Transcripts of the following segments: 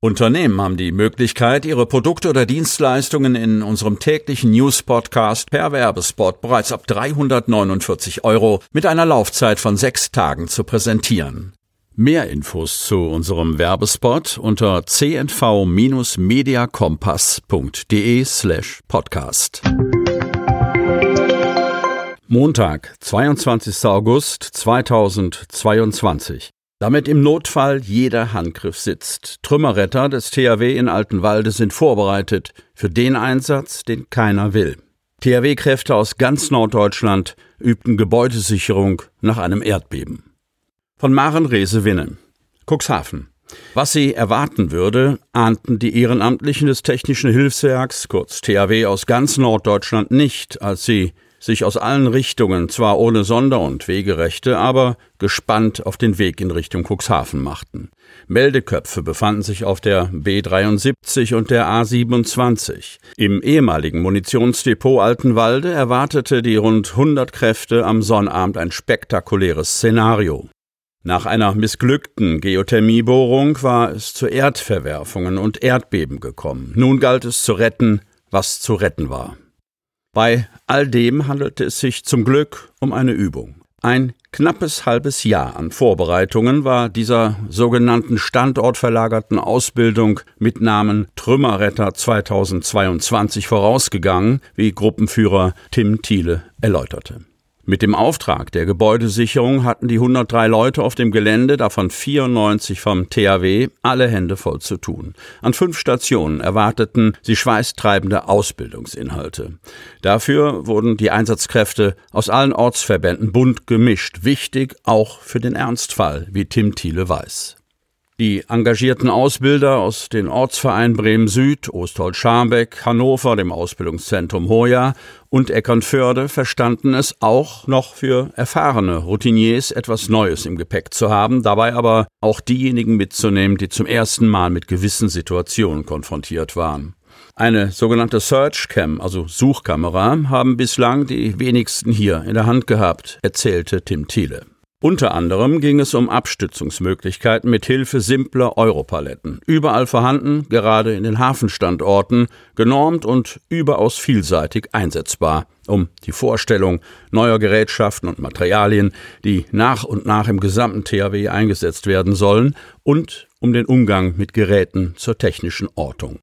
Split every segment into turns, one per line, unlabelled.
Unternehmen haben die Möglichkeit, ihre Produkte oder Dienstleistungen in unserem täglichen News-Podcast per Werbespot bereits ab 349 Euro mit einer Laufzeit von sechs Tagen zu präsentieren. Mehr Infos zu unserem Werbespot unter cnv-mediacompass.de slash podcast. Montag, 22. August 2022. Damit im Notfall jeder Handgriff sitzt. Trümmerretter des THW in Altenwalde sind vorbereitet für den Einsatz, den keiner will. THW-Kräfte aus ganz Norddeutschland übten Gebäudesicherung nach einem Erdbeben. Von Maren Rehse Winne. Cuxhaven. Was sie erwarten würde, ahnten die Ehrenamtlichen des Technischen Hilfswerks, kurz THW aus ganz Norddeutschland nicht, als sie sich aus allen Richtungen, zwar ohne Sonder- und Wegerechte, aber gespannt auf den Weg in Richtung Cuxhaven machten. Meldeköpfe befanden sich auf der B73 und der A27. Im ehemaligen Munitionsdepot Altenwalde erwartete die rund 100 Kräfte am Sonnabend ein spektakuläres Szenario. Nach einer missglückten Geothermiebohrung war es zu Erdverwerfungen und Erdbeben gekommen. Nun galt es zu retten, was zu retten war. Bei all dem handelte es sich zum Glück um eine Übung. Ein knappes halbes Jahr an Vorbereitungen war dieser sogenannten standortverlagerten Ausbildung mit Namen Trümmerretter 2022 vorausgegangen, wie Gruppenführer Tim Thiele erläuterte. Mit dem Auftrag der Gebäudesicherung hatten die 103 Leute auf dem Gelände, davon 94 vom THW, alle Hände voll zu tun. An fünf Stationen erwarteten sie schweißtreibende Ausbildungsinhalte. Dafür wurden die Einsatzkräfte aus allen Ortsverbänden bunt gemischt, wichtig auch für den Ernstfall, wie Tim Thiele weiß. Die engagierten Ausbilder aus den Ortsvereinen Bremen Süd, Osthold-Scharmbeck, Hannover, dem Ausbildungszentrum Hoya und Eckernförde verstanden es auch noch für erfahrene Routiniers etwas Neues im Gepäck zu haben, dabei aber auch diejenigen mitzunehmen, die zum ersten Mal mit gewissen Situationen konfrontiert waren. Eine sogenannte Search Cam, also Suchkamera, haben bislang die wenigsten hier in der Hand gehabt, erzählte Tim Thiele. Unter anderem ging es um Abstützungsmöglichkeiten mit Hilfe simpler Europaletten. Überall vorhanden, gerade in den Hafenstandorten, genormt und überaus vielseitig einsetzbar, um die Vorstellung neuer Gerätschaften und Materialien, die nach und nach im gesamten THW eingesetzt werden sollen, und um den Umgang mit Geräten zur technischen Ortung.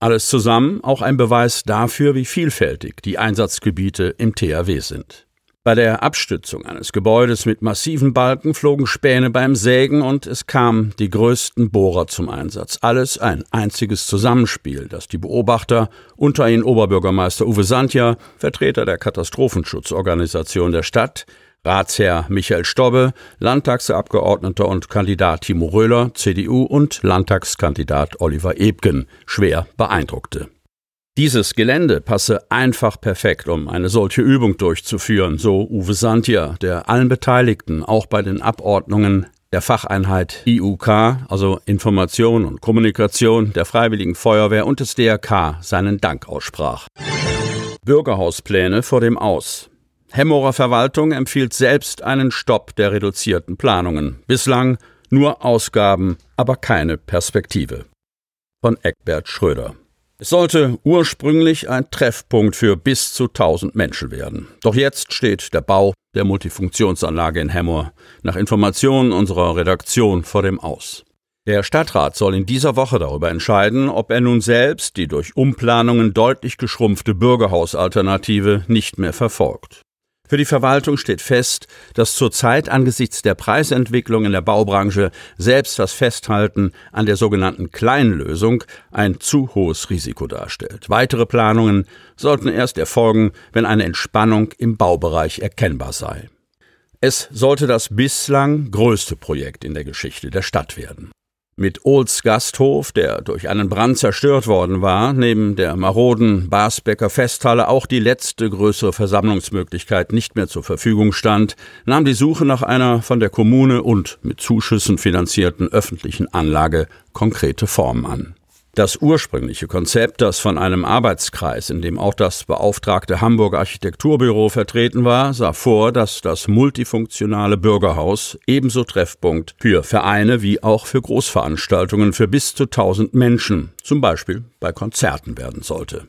Alles zusammen auch ein Beweis dafür, wie vielfältig die Einsatzgebiete im THW sind. Bei der Abstützung eines Gebäudes mit massiven Balken flogen Späne beim Sägen und es kamen die größten Bohrer zum Einsatz. Alles ein einziges Zusammenspiel, das die Beobachter, unter ihnen Oberbürgermeister Uwe Sandja, Vertreter der Katastrophenschutzorganisation der Stadt, Ratsherr Michael Stobbe, Landtagsabgeordneter und Kandidat Timo Röhler, CDU und Landtagskandidat Oliver Ebgen schwer beeindruckte. Dieses Gelände passe einfach perfekt, um eine solche Übung durchzuführen, so Uwe Santier, der allen Beteiligten, auch bei den Abordnungen der Facheinheit IUK, also Information und Kommunikation der Freiwilligen Feuerwehr und des DRK, seinen Dank aussprach. Bürgerhauspläne vor dem Aus. Hemmorer Verwaltung empfiehlt selbst einen Stopp der reduzierten Planungen. Bislang nur Ausgaben, aber keine Perspektive. Von Eckbert Schröder. Es sollte ursprünglich ein Treffpunkt für bis zu 1000 Menschen werden. Doch jetzt steht der Bau der Multifunktionsanlage in Hemmoor nach Informationen unserer Redaktion vor dem Aus. Der Stadtrat soll in dieser Woche darüber entscheiden, ob er nun selbst die durch Umplanungen deutlich geschrumpfte Bürgerhausalternative nicht mehr verfolgt. Für die Verwaltung steht fest, dass zurzeit angesichts der Preisentwicklung in der Baubranche selbst das Festhalten an der sogenannten Kleinlösung ein zu hohes Risiko darstellt. Weitere Planungen sollten erst erfolgen, wenn eine Entspannung im Baubereich erkennbar sei. Es sollte das bislang größte Projekt in der Geschichte der Stadt werden. Mit Ohls Gasthof, der durch einen Brand zerstört worden war, neben der maroden Basbecker Festhalle auch die letzte größere Versammlungsmöglichkeit nicht mehr zur Verfügung stand, nahm die Suche nach einer von der Kommune und mit Zuschüssen finanzierten öffentlichen Anlage konkrete Form an. Das ursprüngliche Konzept, das von einem Arbeitskreis, in dem auch das beauftragte Hamburger Architekturbüro vertreten war, sah vor, dass das multifunktionale Bürgerhaus ebenso Treffpunkt für Vereine wie auch für Großveranstaltungen für bis zu 1000 Menschen, zum Beispiel bei Konzerten werden sollte.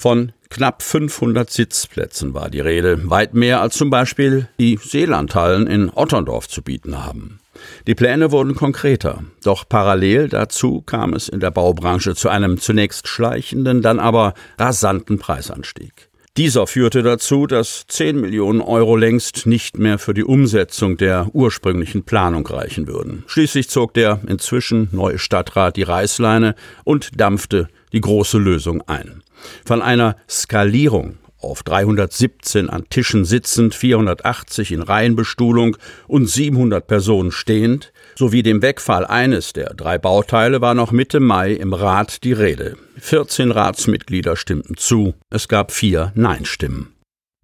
Von knapp 500 Sitzplätzen war die Rede, weit mehr als zum Beispiel die Seelandhallen in Otterndorf zu bieten haben. Die Pläne wurden konkreter, doch parallel dazu kam es in der Baubranche zu einem zunächst schleichenden, dann aber rasanten Preisanstieg. Dieser führte dazu, dass 10 Millionen Euro längst nicht mehr für die Umsetzung der ursprünglichen Planung reichen würden. Schließlich zog der inzwischen neue Stadtrat die Reißleine und dampfte die große Lösung ein. Von einer Skalierung auf 317 an Tischen sitzend, 480 in Reihenbestuhlung und 700 Personen stehend, sowie dem Wegfall eines der drei Bauteile war noch Mitte Mai im Rat die Rede. 14 Ratsmitglieder stimmten zu, es gab vier Nein-Stimmen.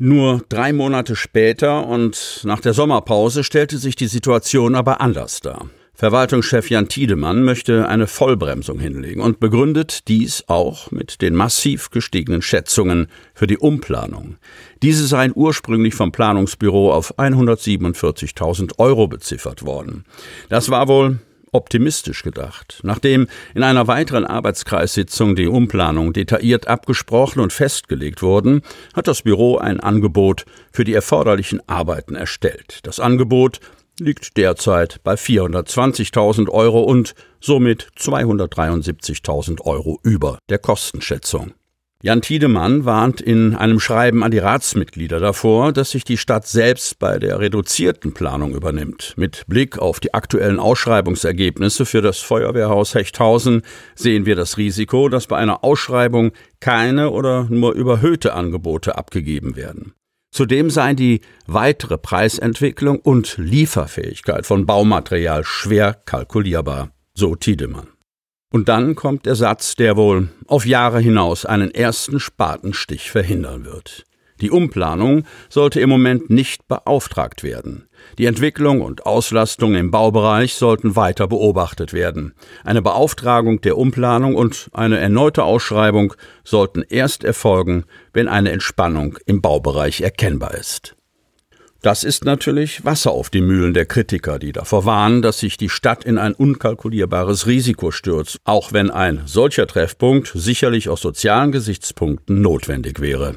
Nur drei Monate später und nach der Sommerpause stellte sich die Situation aber anders dar. Verwaltungschef Jan Tiedemann möchte eine Vollbremsung hinlegen und begründet dies auch mit den massiv gestiegenen Schätzungen für die Umplanung. Diese seien ursprünglich vom Planungsbüro auf 147.000 Euro beziffert worden. Das war wohl optimistisch gedacht. Nachdem in einer weiteren Arbeitskreissitzung die Umplanung detailliert abgesprochen und festgelegt wurden, hat das Büro ein Angebot für die erforderlichen Arbeiten erstellt. Das Angebot liegt derzeit bei 420.000 Euro und somit 273.000 Euro über der Kostenschätzung. Jan Tiedemann warnt in einem Schreiben an die Ratsmitglieder davor, dass sich die Stadt selbst bei der reduzierten Planung übernimmt. Mit Blick auf die aktuellen Ausschreibungsergebnisse für das Feuerwehrhaus Hechthausen sehen wir das Risiko, dass bei einer Ausschreibung keine oder nur überhöhte Angebote abgegeben werden. Zudem seien die weitere Preisentwicklung und Lieferfähigkeit von Baumaterial schwer kalkulierbar, so Tiedemann. Und dann kommt der Satz, der wohl auf Jahre hinaus einen ersten Spatenstich verhindern wird. Die Umplanung sollte im Moment nicht beauftragt werden. Die Entwicklung und Auslastung im Baubereich sollten weiter beobachtet werden. Eine Beauftragung der Umplanung und eine erneute Ausschreibung sollten erst erfolgen, wenn eine Entspannung im Baubereich erkennbar ist. Das ist natürlich Wasser auf die Mühlen der Kritiker, die davor warnen, dass sich die Stadt in ein unkalkulierbares Risiko stürzt, auch wenn ein solcher Treffpunkt sicherlich aus sozialen Gesichtspunkten notwendig wäre.